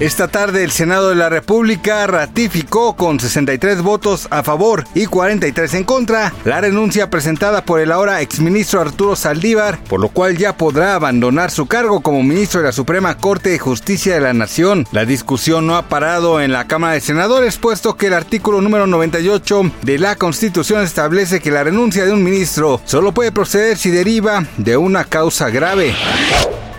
Esta tarde el Senado de la República ratificó con 63 votos a favor y 43 en contra la renuncia presentada por el ahora exministro Arturo Saldívar, por lo cual ya podrá abandonar su cargo como ministro de la Suprema Corte de Justicia de la Nación. La discusión no ha parado en la Cámara de Senadores, puesto que el artículo número 98 de la Constitución establece que la renuncia de un ministro solo puede proceder si deriva de una causa grave.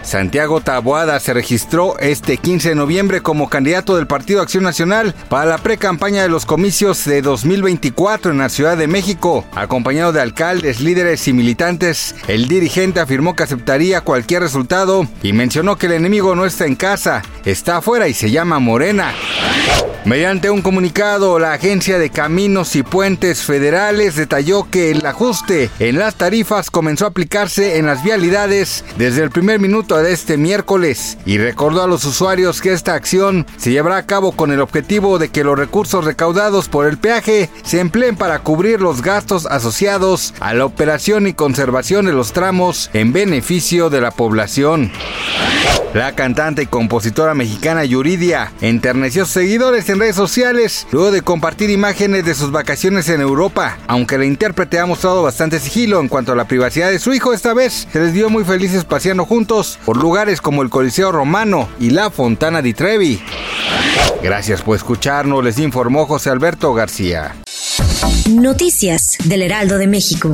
Santiago Taboada se registró este 15 de noviembre como candidato del Partido Acción Nacional para la pre-campaña de los comicios de 2024 en la Ciudad de México. Acompañado de alcaldes, líderes y militantes, el dirigente afirmó que aceptaría cualquier resultado y mencionó que el enemigo no está en casa, está afuera y se llama Morena. Mediante un comunicado, la Agencia de Caminos y Puentes Federales detalló que el ajuste en las tarifas comenzó a aplicarse en las vialidades desde el primer minuto de este miércoles y recordó a los usuarios que esta acción se llevará a cabo con el objetivo de que los recursos recaudados por el peaje se empleen para cubrir los gastos asociados a la operación y conservación de los tramos en beneficio de la población. La cantante y compositora mexicana Yuridia enterneció a sus seguidores en redes sociales luego de compartir imágenes de sus vacaciones en Europa. Aunque la intérprete ha mostrado bastante sigilo en cuanto a la privacidad de su hijo, esta vez se les vio muy felices paseando juntos por lugares como el Coliseo Romano y la Fontana di Trevi. Gracias por escucharnos, les informó José Alberto García. Noticias del Heraldo de México.